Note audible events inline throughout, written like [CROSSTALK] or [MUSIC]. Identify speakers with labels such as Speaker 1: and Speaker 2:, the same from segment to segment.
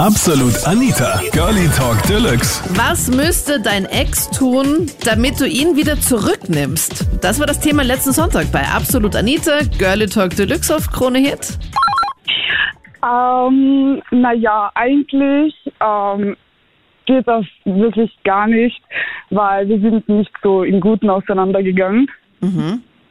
Speaker 1: Absolut Anita, Girlie Talk Deluxe.
Speaker 2: Was müsste dein Ex tun, damit du ihn wieder zurücknimmst? Das war das Thema letzten Sonntag bei Absolut Anita, Girlie Talk Deluxe auf Krone Hit.
Speaker 3: Ähm, naja, eigentlich ähm, geht das wirklich gar nicht, weil wir sind nicht so im Guten auseinandergegangen.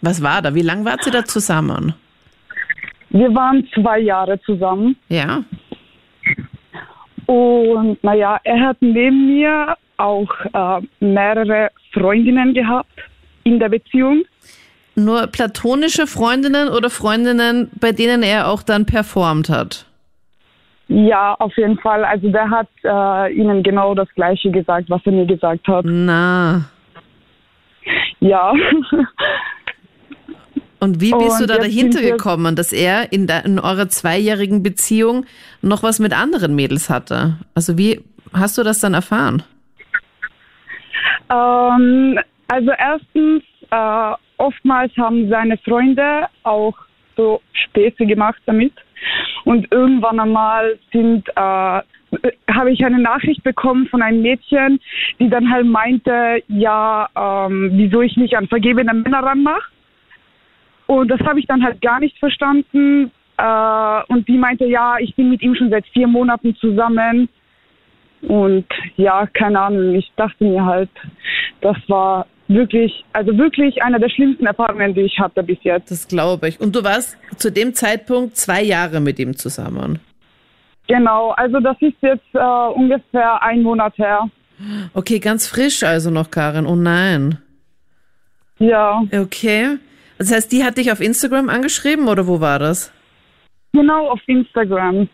Speaker 2: Was war da? Wie lange wart ihr da zusammen?
Speaker 3: Wir waren zwei Jahre zusammen
Speaker 2: Ja.
Speaker 3: Und naja, er hat neben mir auch äh, mehrere Freundinnen gehabt in der Beziehung.
Speaker 2: Nur platonische Freundinnen oder Freundinnen, bei denen er auch dann performt hat?
Speaker 3: Ja, auf jeden Fall. Also der hat äh, ihnen genau das Gleiche gesagt, was er mir gesagt hat.
Speaker 2: Na.
Speaker 3: Ja.
Speaker 2: Und wie bist du
Speaker 3: Und
Speaker 2: da
Speaker 3: jetzt
Speaker 2: dahinter gekommen, dass er in, de, in eurer zweijährigen Beziehung noch was mit anderen Mädels hatte? Also wie hast du das dann erfahren?
Speaker 3: Ähm, also erstens, äh, oftmals haben seine Freunde auch so Späße gemacht damit. Und irgendwann einmal sind, äh, habe ich eine Nachricht bekommen von einem Mädchen, die dann halt meinte, ja, ähm, wieso ich mich an vergebene Männer ranmache. Und das habe ich dann halt gar nicht verstanden. Äh, und die meinte, ja, ich bin mit ihm schon seit vier Monaten zusammen. Und ja, keine Ahnung, ich dachte mir halt, das war wirklich, also wirklich eine der schlimmsten Erfahrungen, die ich hatte bis jetzt.
Speaker 2: Das glaube ich. Und du warst zu dem Zeitpunkt zwei Jahre mit ihm zusammen.
Speaker 3: Genau, also das ist jetzt äh, ungefähr ein Monat her.
Speaker 2: Okay, ganz frisch also noch, Karin. Oh nein.
Speaker 3: Ja,
Speaker 2: Okay. Das heißt, die hat dich auf Instagram angeschrieben oder wo war das?
Speaker 3: genau auf Instagram.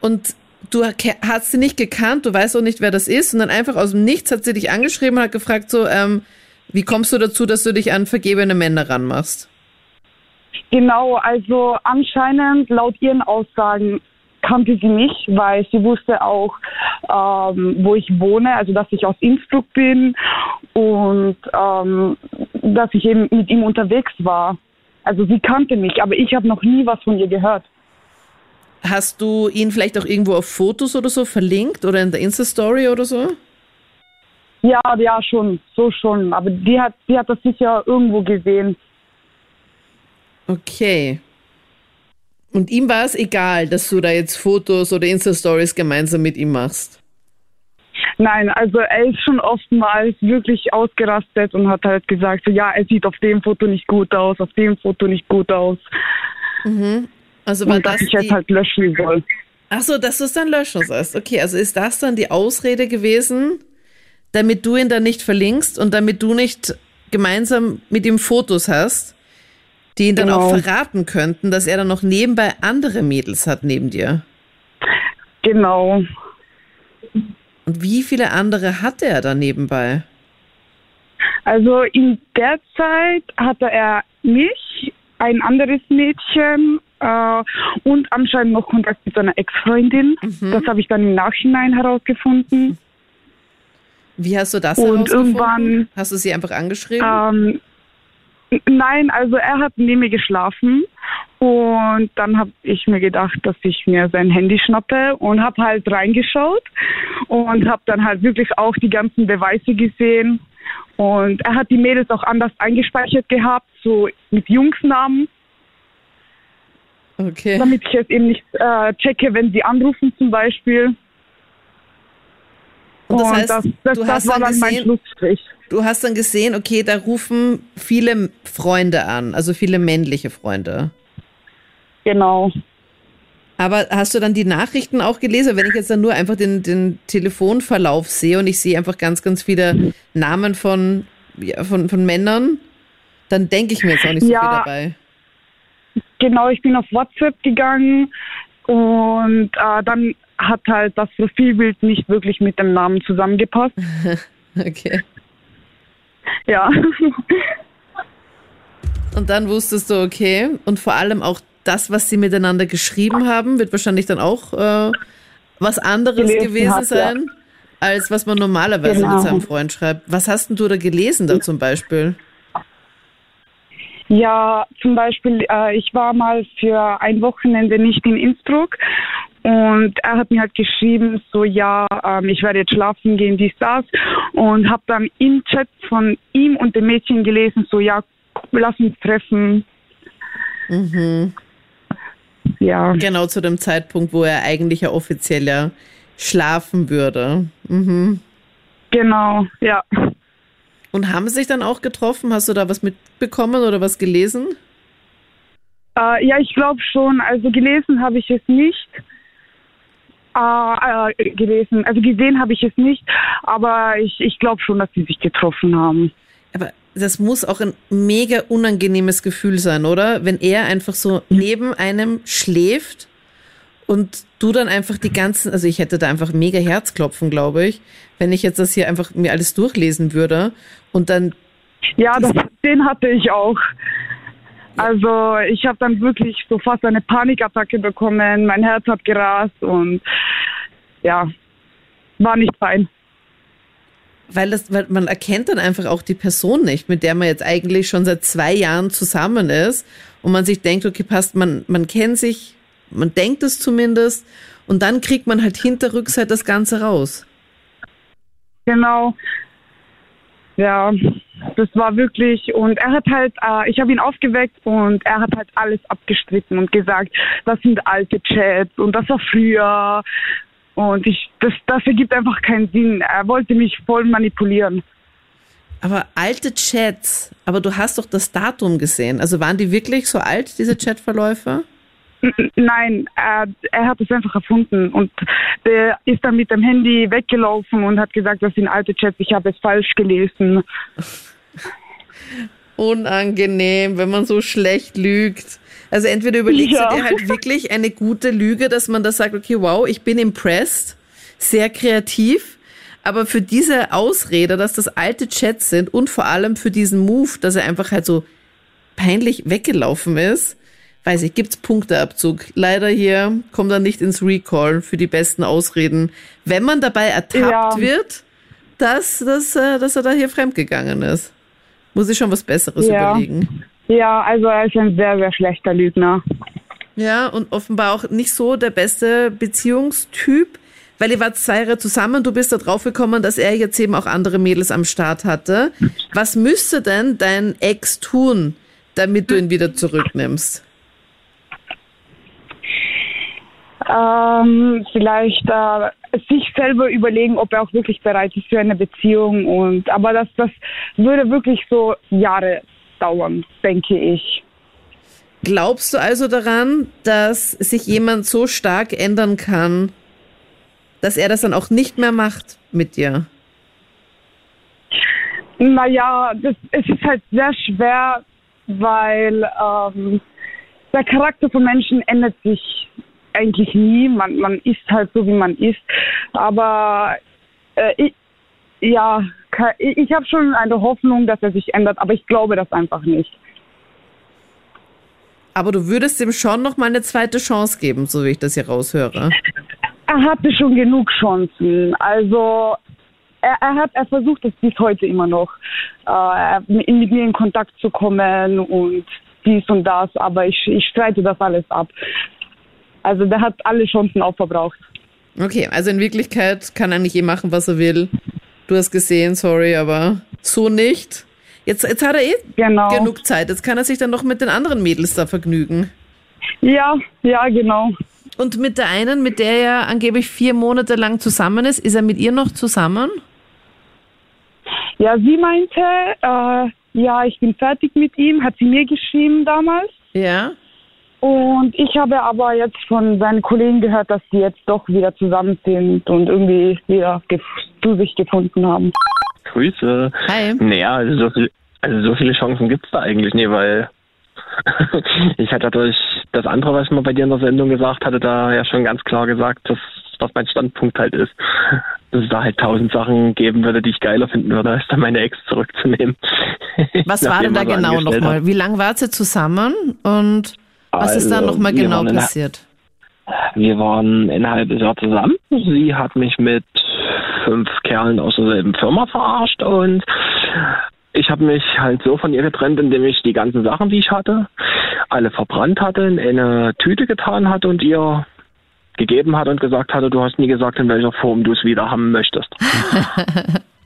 Speaker 2: Und du hast sie nicht gekannt, du weißt auch nicht, wer das ist, und dann einfach aus dem Nichts hat sie dich angeschrieben und hat gefragt so, ähm, wie kommst du dazu, dass du dich an vergebene Männer ranmachst?
Speaker 3: Genau, also anscheinend laut ihren Aussagen kannte sie mich, weil sie wusste auch, ähm, wo ich wohne, also dass ich aus Innsbruck bin und ähm, dass ich eben mit ihm unterwegs war. Also sie kannte mich, aber ich habe noch nie was von ihr gehört.
Speaker 2: Hast du ihn vielleicht auch irgendwo auf Fotos oder so verlinkt oder in der Insta-Story oder so?
Speaker 3: Ja, ja, schon, so schon. Aber die hat, die hat das sicher irgendwo gesehen.
Speaker 2: Okay. Und ihm war es egal, dass du da jetzt Fotos oder Insta-Stories gemeinsam mit ihm machst.
Speaker 3: Nein, also er ist schon oftmals wirklich ausgerastet und hat halt gesagt, so, ja, er sieht auf dem Foto nicht gut aus, auf dem Foto nicht gut aus.
Speaker 2: Also war
Speaker 3: Und dass
Speaker 2: das
Speaker 3: ich jetzt halt löschen soll.
Speaker 2: Ach so, dass du es dann löschen sollst. Okay, also ist das dann die Ausrede gewesen, damit du ihn dann nicht verlinkst und damit du nicht gemeinsam mit ihm Fotos hast, die ihn dann
Speaker 3: Genau.
Speaker 2: auch verraten könnten, dass er dann noch nebenbei andere Mädels hat neben dir.
Speaker 3: Genau.
Speaker 2: Und wie viele andere hatte er dann nebenbei?
Speaker 3: Also in der Zeit hatte er mich, ein anderes Mädchen äh, und anscheinend noch Kontakt mit seiner Ex-Freundin. Das habe ich dann im Nachhinein herausgefunden.
Speaker 2: Wie hast du das
Speaker 3: Und
Speaker 2: herausgefunden?
Speaker 3: irgendwann-
Speaker 2: Hast du sie einfach angeschrieben?
Speaker 3: Ähm, nein, also er hat neben mir geschlafen und dann habe ich mir gedacht, dass ich mir sein Handy schnappe und habe halt reingeschaut und habe dann halt wirklich auch die ganzen Beweise gesehen und er hat die Mädels auch anders eingespeichert gehabt, so mit Jungsnamen,
Speaker 2: Okay.
Speaker 3: damit ich es eben nicht äh, checke, wenn sie anrufen zum Beispiel.
Speaker 2: Und das heißt,
Speaker 3: das, das,
Speaker 2: du
Speaker 3: das
Speaker 2: hast
Speaker 3: war
Speaker 2: dann
Speaker 3: dann mein
Speaker 2: gesehen,
Speaker 3: Schlussstrich.
Speaker 2: du hast dann gesehen, okay, da rufen viele Freunde an, also viele männliche Freunde.
Speaker 3: Genau.
Speaker 2: Aber hast du dann die Nachrichten auch gelesen? Wenn ich jetzt dann nur einfach den, den Telefonverlauf sehe und ich sehe einfach ganz, ganz viele Namen von, ja, von, von Männern, dann denke ich mir jetzt auch nicht so
Speaker 3: Ja.
Speaker 2: viel dabei.
Speaker 3: Genau, ich bin auf WhatsApp gegangen und äh, dann hat halt das Profilbild nicht wirklich mit dem Namen zusammengepasst. [LAUGHS]
Speaker 2: Okay.
Speaker 3: Ja.
Speaker 2: Und dann wusstest du, okay, und vor allem auch das, was sie miteinander geschrieben haben, wird wahrscheinlich dann auch äh, was anderes
Speaker 3: Gelesen
Speaker 2: gewesen
Speaker 3: hat, ja.
Speaker 2: sein, als was man normalerweise
Speaker 3: Genau.
Speaker 2: mit seinem Freund schreibt. Was hast denn du da gelesen da zum Beispiel?
Speaker 3: Ja, zum Beispiel, äh, ich war mal für ein Wochenende nicht in Innsbruck Und er hat mir halt geschrieben, so ja, ähm, ich werde jetzt schlafen gehen, dies, das. Und habe dann im Chat von ihm und dem Mädchen gelesen, so ja, lass uns treffen.
Speaker 2: Mhm.
Speaker 3: Ja.
Speaker 2: Genau zu dem Zeitpunkt, wo er eigentlich ja offiziell ja schlafen würde. Mhm.
Speaker 3: Genau, ja.
Speaker 2: Und haben sie sich dann auch getroffen? Hast du da was mitbekommen oder was gelesen?
Speaker 3: Äh, ja, ich glaube schon. Also gelesen habe ich es nicht. Äh, äh, gelesen, also gesehen habe ich es nicht, aber ich, ich glaube schon, dass sie sich getroffen haben.
Speaker 2: Das muss auch ein mega unangenehmes Gefühl sein, oder? Wenn er einfach so neben einem schläft und du dann einfach die ganzen, also ich hätte da einfach mega Herzklopfen, glaube ich, wenn ich jetzt das hier einfach mir alles durchlesen würde und dann.
Speaker 3: Ja, das, den hatte ich auch. Also ich habe dann wirklich so fast eine Panikattacke bekommen, mein Herz hat gerast und ja, war nicht fein.
Speaker 2: Weil, das, weil man erkennt dann einfach auch die Person nicht, mit der man jetzt eigentlich schon seit zwei Jahren zusammen ist und man sich denkt, okay, passt, man, man kennt sich, man denkt es zumindest und dann kriegt man halt hinter Rückseite das Ganze raus.
Speaker 3: Genau. Ja, das war wirklich und er hat halt, äh, ich habe ihn aufgeweckt und er hat halt alles abgestritten und gesagt, das sind alte Chats und das war früher und ich, das, das ergibt einfach keinen Sinn. Er wollte mich voll manipulieren.
Speaker 2: Aber alte Chats, aber du hast doch das Datum gesehen. Also waren die wirklich so alt, diese Chatverläufe?
Speaker 3: Nein, er, er hat es einfach erfunden und der ist dann mit dem Handy weggelaufen und hat gesagt, das sind alte Chats, ich habe es falsch gelesen. [LAUGHS]
Speaker 2: Unangenehm, wenn man so schlecht lügt. Also entweder überlegst ja. du dir halt [LAUGHS] wirklich eine gute Lüge, dass man da sagt, okay, wow, ich bin impressed, sehr kreativ, aber für diese Ausrede, dass das alte Chats sind und vor allem für diesen Move, dass er einfach halt so peinlich weggelaufen ist, weiß ich, gibt's Punkteabzug. Leider hier kommt er nicht ins Recall für die besten Ausreden. Wenn man dabei ertappt ja. wird, dass, dass, äh, dass er da hier fremdgegangen ist. Muss ich schon was Besseres ja. überlegen.
Speaker 3: Ja, also er ist ein sehr, sehr schlechter Lügner.
Speaker 2: Ja, und offenbar auch nicht so der beste Beziehungstyp, weil ihr wart zwei Jahre zusammen, du bist da drauf gekommen, dass er jetzt eben auch andere Mädels am Start hatte. Was müsste denn dein Ex tun, damit du ihn wieder zurücknimmst?
Speaker 3: Ähm, vielleicht äh, sich selber überlegen, ob er auch wirklich bereit ist für eine Beziehung. Und aber das, das würde wirklich so Jahre dauern, denke ich.
Speaker 2: Glaubst du also daran, dass sich jemand so stark ändern kann, dass er das dann auch nicht mehr macht mit dir?
Speaker 3: Naja, das, es ist halt sehr schwer, weil ähm, der Charakter von Menschen ändert sich eigentlich nie. Man, man ist halt so, wie man ist. Aber äh, ich, ja, ich habe schon eine Hoffnung, dass er sich ändert, aber ich glaube das einfach nicht.
Speaker 2: Aber du würdest ihm schon noch mal eine zweite Chance geben, so wie ich das hier raushöre.
Speaker 3: Er hatte schon genug Chancen. Also er, er hat, er versucht es bis heute immer noch, äh, mit, mir in Kontakt zu kommen und dies und das, aber ich, ich streite das alles ab. Also der hat alle Chancen aufverbraucht.
Speaker 2: Okay, also in Wirklichkeit kann eigentlich eh machen, was er will. Du hast gesehen, sorry, aber so nicht. Jetzt, jetzt hat er eh genau. genug Zeit. Jetzt kann er sich dann noch mit den anderen Mädels da vergnügen.
Speaker 3: Ja, ja, genau.
Speaker 2: Und mit der einen, mit der er angeblich vier Monate lang zusammen ist, ist er mit ihr noch zusammen?
Speaker 3: Ja, sie meinte, äh, ja, ich bin fertig mit ihm, hat sie mir geschrieben damals.
Speaker 2: Ja.
Speaker 3: Und ich habe aber jetzt von seinen Kollegen gehört, dass sie jetzt doch wieder zusammen sind und irgendwie wieder zu sich gefunden haben.
Speaker 4: Grüße.
Speaker 2: Hi.
Speaker 4: Naja, also so, viel, also so viele Chancen gibt es da eigentlich nicht, weil [LAUGHS] ich hatte durch das andere, was ich mal bei dir in der Sendung gesagt hatte, da ja schon ganz klar gesagt, dass was mein Standpunkt halt ist. [LAUGHS] Dass es da halt tausend Sachen geben würde, die ich geiler finden würde, als dann meine Ex zurückzunehmen. [LAUGHS]
Speaker 2: Was war denn da genau nochmal? Wie lange wart ihr zusammen und was ist da also, nochmal genau passiert?
Speaker 4: Wir waren ein halbes Jahr zusammen. Sie hat mich mit fünf Kerlen aus derselben Firma verarscht und ich habe mich halt so von ihr getrennt, indem ich die ganzen Sachen, die ich hatte, alle verbrannt hatte, in eine Tüte getan hatte und ihr gegeben hat und gesagt hatte, du hast nie gesagt, in welcher Form du es wieder haben möchtest.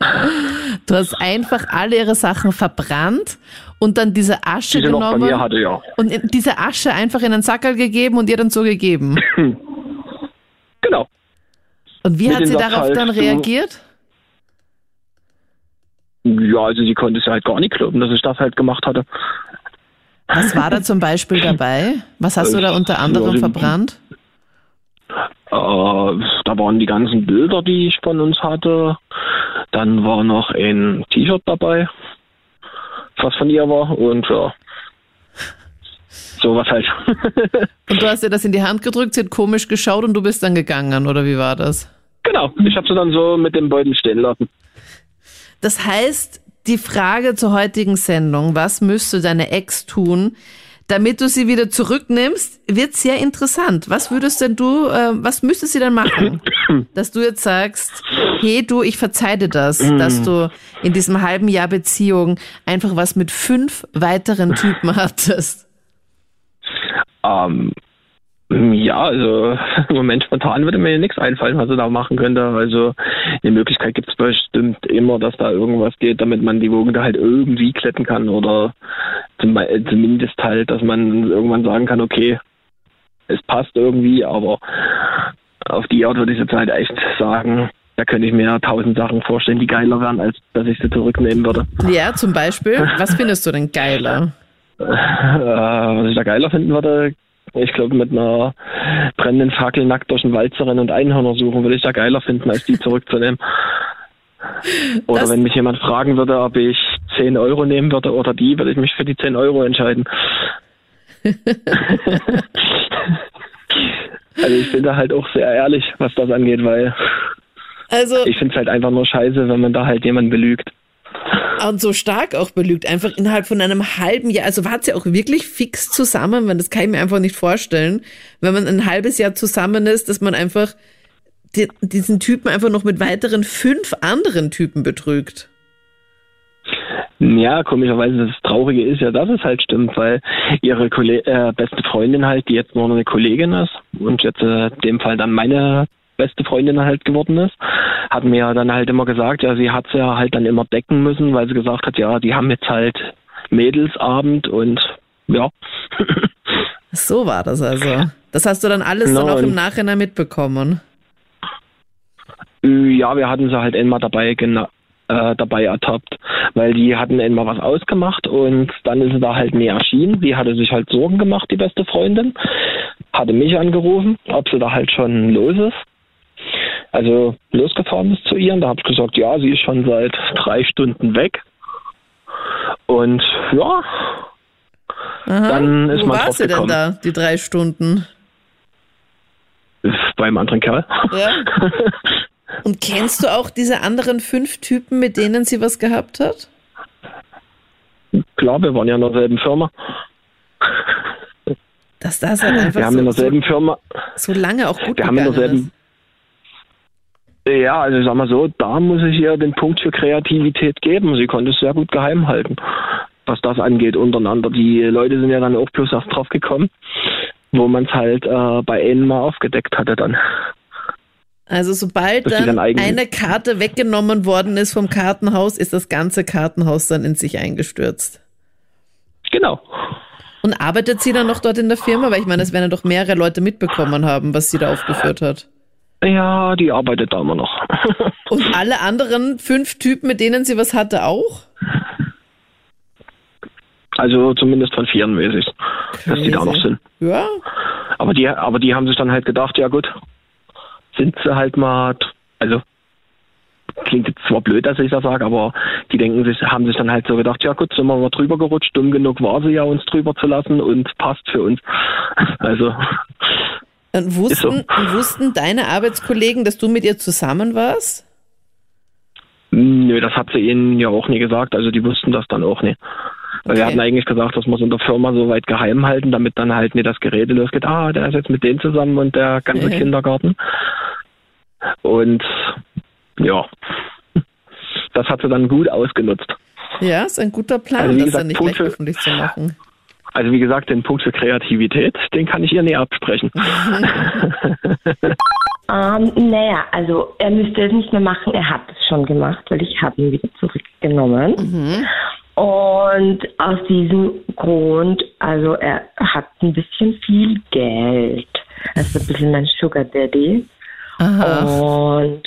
Speaker 4: [LAUGHS]
Speaker 2: Du hast einfach alle ihre Sachen verbrannt und dann diese Asche
Speaker 4: Die sie noch bei
Speaker 2: genommen
Speaker 4: mir hatte, ja.
Speaker 2: und diese Asche einfach in einen Sackerl gegeben und ihr dann so gegeben. [CLEARS THROAT]
Speaker 4: Genau.
Speaker 2: Und wie
Speaker 4: Mit
Speaker 2: hat sie darauf
Speaker 4: halt,
Speaker 2: dann reagiert?
Speaker 4: Ja, also sie konnte es halt gar nicht glauben, dass ich das halt gemacht hatte.
Speaker 2: Was war da zum Beispiel [CLEARS THROAT] dabei? Was hast du da unter anderem
Speaker 4: Ja,
Speaker 2: verbrannt?
Speaker 4: Äh, da waren die ganzen Bilder, die ich von uns hatte. Dann war noch ein T-Shirt dabei, was von ihr war. Und ja, sowas halt. [LAUGHS]
Speaker 2: Und du hast ihr das in die Hand gedrückt, sie hat komisch geschaut und du bist dann gegangen, oder wie war das?
Speaker 4: genau, ich habe sie dann so mit dem Beutel stehen lassen.
Speaker 2: Das heißt, die Frage zur heutigen Sendung, was müsste deine Ex tun, damit du sie wieder zurücknimmst, wird sehr interessant. Was würdest denn du, äh, was müsste sie dann machen? [COUGHS] Dass du jetzt sagst, hey du, ich verzeih dir das, dass du in diesem halben Jahr Beziehung einfach was mit fünf weiteren Typen [LAUGHS] hattest.
Speaker 4: Ähm, ja, also [LAUGHS] im Moment spontan würde mir nichts einfallen, was er da machen könnte. Also die Möglichkeit gibt es bestimmt immer, dass da irgendwas geht, damit man die Wogen da halt irgendwie kletten kann oder zum, äh, zumindest halt, dass man irgendwann sagen kann, okay, es passt irgendwie, aber auf die Art würde ich jetzt halt echt sagen, da könnte ich mir tausend Sachen vorstellen, die geiler wären, als dass ich sie zurücknehmen würde.
Speaker 2: Ja, zum Beispiel, was findest du denn geiler? [LAUGHS]
Speaker 4: Äh, was ich da geiler finden würde, ich glaube, mit einer brennenden Fackel nackt durch den Wald zu rennen und Einhörner suchen, würde ich da geiler finden, als die zurückzunehmen. [LAUGHS] Oder
Speaker 2: Das-
Speaker 4: wenn mich jemand fragen würde, ob ich 10 Euro nehmen würde oder die, würde ich mich für die 10 Euro entscheiden. [LAUGHS] also ich bin da halt auch sehr ehrlich, was das angeht, weil
Speaker 2: Also,
Speaker 4: ich finde es halt einfach nur scheiße, wenn man da halt jemanden belügt.
Speaker 2: Und so stark auch belügt, einfach innerhalb von einem halben Jahr. Also wart ihr auch wirklich fix zusammen, weil das kann ich mir einfach nicht vorstellen, wenn man ein halbes Jahr zusammen ist, dass man einfach die, diesen Typen einfach noch mit weiteren fünf anderen Typen betrügt.
Speaker 4: Ja, komischerweise das Traurige ist ja, dass es halt stimmt, weil ihre Kolle äh, beste Freundin halt, die jetzt nur noch eine Kollegin ist und jetzt äh, in dem Fall dann meine beste Freundin halt geworden ist, hat mir dann halt immer gesagt, ja, sie hat ja halt dann immer decken müssen, weil sie gesagt hat, ja, die haben jetzt halt Mädelsabend und ja. [LAUGHS]
Speaker 2: So war das also. Das hast du dann alles dann auch im
Speaker 4: Nein.
Speaker 2: Nachhinein mitbekommen.
Speaker 4: Ja, wir hatten sie halt einmal dabei gena äh, dabei ertappt, weil die hatten einmal was ausgemacht und dann ist sie da halt nie erschienen. Sie hatte sich halt Sorgen gemacht, die beste Freundin, hatte mich angerufen, ob sie da halt schon los ist. Also losgefahren ist zu ihr und da habe ich gesagt, ja, sie ist schon seit drei Stunden weg. Und ja,
Speaker 2: Aha.
Speaker 4: Dann ist
Speaker 2: Wo
Speaker 4: man
Speaker 2: war
Speaker 4: drauf
Speaker 2: sie denn da, die drei Stunden?
Speaker 4: beim anderen Kerl.
Speaker 2: Ja. [LAUGHS] Und kennst du auch diese anderen fünf Typen, mit denen sie was gehabt hat?
Speaker 4: Klar, wir waren ja in derselben Firma.
Speaker 2: Dass das halt einfach
Speaker 4: Wir haben in
Speaker 2: so, so,
Speaker 4: derselben Firma,
Speaker 2: so lange auch gut
Speaker 4: Wir haben in derselben-
Speaker 2: ist.
Speaker 4: Ja, also ich sag mal so, da muss ich ihr den Punkt für Kreativität geben. Sie konnte es sehr gut geheim halten, was das angeht untereinander. Die Leute sind ja dann auch bloß erst drauf gekommen, wo man es halt äh, bei ihnen mal aufgedeckt hatte dann.
Speaker 2: Also sobald dann
Speaker 4: dann
Speaker 2: eine Karte weggenommen worden ist vom Kartenhaus, ist das ganze Kartenhaus dann in sich eingestürzt.
Speaker 4: Genau.
Speaker 2: Und arbeitet sie dann noch dort in der Firma? Weil ich meine, das werden ja doch mehrere Leute mitbekommen haben, was sie da aufgeführt hat.
Speaker 4: Ja, die arbeitet da immer noch. [LAUGHS]
Speaker 2: Und alle anderen fünf Typen, mit denen sie was hatte, auch?
Speaker 4: Also zumindest von vieren weiß ich, dass die da noch sind.
Speaker 2: Ja.
Speaker 4: Aber die, aber die haben sich dann halt gedacht, ja gut, sind sie halt mal, also klingt jetzt zwar blöd, dass ich das sage, aber die denken sich, haben sich dann halt so gedacht, ja gut, sind wir mal drüber gerutscht, dumm genug war sie ja, uns drüber zu lassen und passt für uns. [LAUGHS] Also,
Speaker 2: Und wussten,
Speaker 4: so.
Speaker 2: und wussten deine Arbeitskollegen, dass du mit ihr zusammen warst?
Speaker 4: nö, das hat sie ihnen ja auch nie gesagt, also die wussten das dann auch nicht. Weil wir
Speaker 2: Okay.
Speaker 4: hatten eigentlich gesagt, wir es in der Firma so weit geheim halten, damit dann halt nicht das Gerede losgeht, ah, der ist jetzt mit denen zusammen und der ganze
Speaker 2: Mhm.
Speaker 4: Kindergarten. Und ja, das hat sie dann gut ausgenutzt.
Speaker 2: Ja, ist ein guter Plan,
Speaker 4: Also
Speaker 2: das
Speaker 4: gesagt,
Speaker 2: dann nicht
Speaker 4: Punkt
Speaker 2: öffentlich zu machen.
Speaker 4: Also wie gesagt, den Punkt für Kreativität, den kann ich ihr nie absprechen. [LAUGHS]
Speaker 5: Ähm, naja, also er müsste es nicht mehr machen, er hat es schon gemacht, weil ich habe ihn wieder zurückgenommen. Und aus diesem Grund, also er hat ein bisschen viel Geld. Also ein bisschen mein Sugar Daddy.
Speaker 2: Aha.
Speaker 5: Und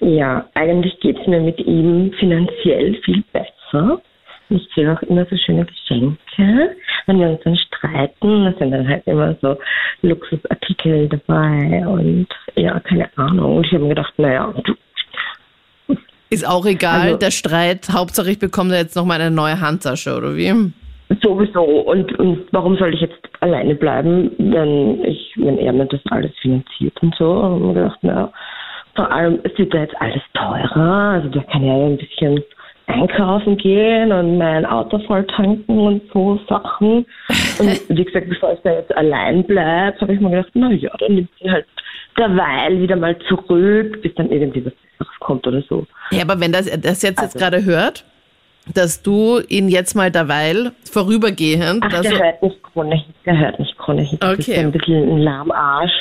Speaker 5: ja, eigentlich geht es mir mit ihm finanziell viel besser. Ich kriege auch immer so schöne Geschenke. Wenn wir uns dann streiten, das sind dann halt immer so Luxusartikel dabei und ja, keine Ahnung. Und ich habe mir gedacht, naja,
Speaker 2: Ist auch egal,
Speaker 5: Also-
Speaker 2: der Streit. Hauptsache, ich bekomme da jetzt nochmal eine neue Handtasche, oder wie?
Speaker 5: sowieso. Und, und warum soll ich jetzt alleine bleiben, wenn ich, wenn er mir das alles finanziert und so? Und ich habe mir gedacht, naja, vor allem es wird ja jetzt alles teurer. Also da kann ja ein bisschen einkaufen gehen und mein Auto voll tanken und so Sachen. Und [LAUGHS] wie gesagt, bevor ich da jetzt allein bleibe, habe ich mir gedacht, na ja, dann nimmt sie halt derweil wieder mal zurück, bis dann irgendwie was kommt oder so.
Speaker 2: Ja, aber wenn das, das jetzt, jetzt
Speaker 5: Also-
Speaker 2: gerade hört, dass du ihn jetzt mal derweil vorübergehend,
Speaker 5: Ach, der hört nicht Krone, der hört nicht Krone. Das ist
Speaker 2: Okay.
Speaker 5: ein bisschen ein Lahmarsch.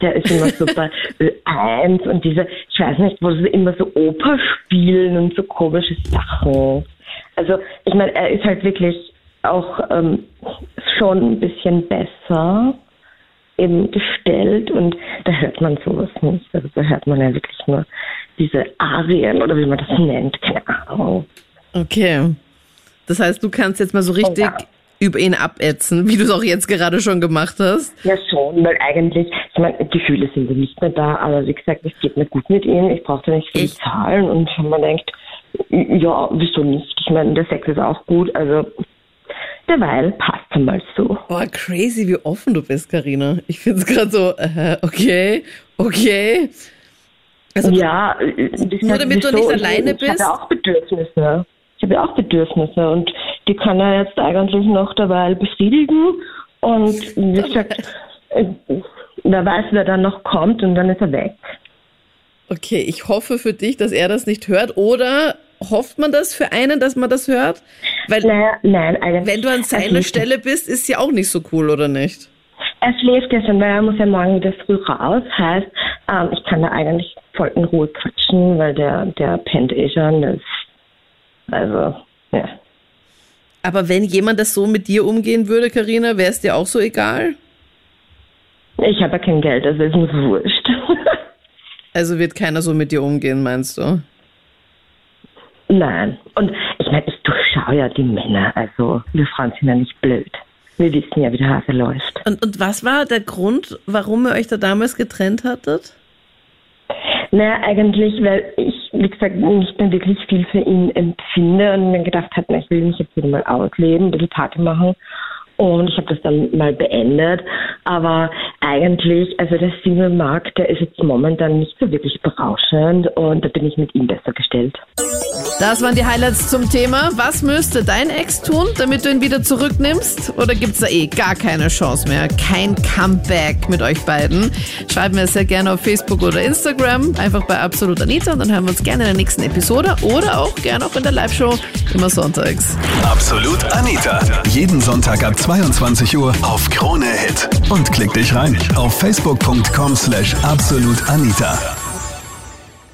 Speaker 5: Der ist immer so bei Ö1 und diese, ich weiß nicht, wo sie immer so Oper spielen und so komische Sachen. Also, ich meine, er ist halt wirklich auch ähm, schon ein bisschen besser eben gestellt und da hört man sowas nicht. Also da hört man ja wirklich nur diese Arien oder wie man das nennt, keine Ahnung.
Speaker 2: Okay. Das heißt, du kannst jetzt mal so richtig
Speaker 5: Ja.
Speaker 2: über ihn abätzen, wie du es auch jetzt gerade schon gemacht hast.
Speaker 5: Ja, schon, weil eigentlich, ich meine, Gefühle sind ja nicht mehr da, aber wie gesagt, es geht mir gut mit ihm, ich brauche da nicht viel
Speaker 2: Ich-
Speaker 5: zahlen und man denkt, ja, wieso nicht? Ich meine, der Sex ist auch gut, also derweil passt er mal so.
Speaker 2: Boah, crazy, wie offen du bist, Karina. Ich finde es gerade so, äh, okay, okay. Also,
Speaker 5: ja, äh,
Speaker 2: Nur damit du nicht
Speaker 5: Ich-
Speaker 2: alleine
Speaker 5: ich
Speaker 2: bist?
Speaker 5: habe auch Bedürfnisse. Ich habe ja auch Bedürfnisse und die kann er jetzt eigentlich noch derweil befriedigen und wie gesagt, [LAUGHS] wer weiß, wer dann noch kommt und dann ist er weg.
Speaker 2: Okay, ich hoffe für dich, dass er das nicht hört. Oder hofft man das für einen, dass man das hört? Weil
Speaker 5: Naja, nein, eigentlich.
Speaker 2: wenn du an
Speaker 5: er
Speaker 2: seiner Stelle bist, ist ja auch nicht so cool, oder nicht?
Speaker 5: Er schläft ja schon, weil er muss ja morgen wieder früh raus. Heißt, ähm, ich kann da eigentlich voll in Ruhe quatschen, weil der, der pennt eh schon. Das, also, ja.
Speaker 2: Aber wenn jemand das so mit dir umgehen würde, Karina, wäre es dir auch so egal?
Speaker 5: Ich habe ja kein Geld, also ist mir wurscht. [LAUGHS]
Speaker 2: Also wird keiner so mit dir umgehen, meinst du?
Speaker 5: Nein. Und ich meine, ich durchschaue ja die Männer. Also, wir Frauen sind ja nicht blöd. Wir wissen ja, wie der Hase läuft.
Speaker 2: Und, und was war der Grund, warum ihr euch da damals getrennt hattet?
Speaker 5: Naja, eigentlich, weil ich, wie gesagt, nicht mehr wirklich viel für ihn empfinde und mir gedacht habe, na, ich will mich jetzt wieder mal ausleben, ein bisschen Party machen. Und ich habe das dann mal beendet. Aber eigentlich, also der Single-Markt, der ist jetzt momentan nicht so wirklich berauschend und da bin ich mit ihm besser gestellt.
Speaker 2: Das waren die Highlights zum Thema. Was müsste dein Ex tun, damit du ihn wieder zurücknimmst? Oder gibt's da eh gar keine Chance mehr? Kein Comeback mit euch beiden? Schreibt mir sehr gerne auf Facebook oder Instagram. Einfach bei Absolut Anita und dann hören wir uns gerne in der nächsten Episode oder auch gerne auch in der Live-Show immer sonntags.
Speaker 1: Absolut Anita. Jeden Sonntag ab 22 Uhr auf Krone Hit. Und klick dich rein auf facebook.com slash absolutanita.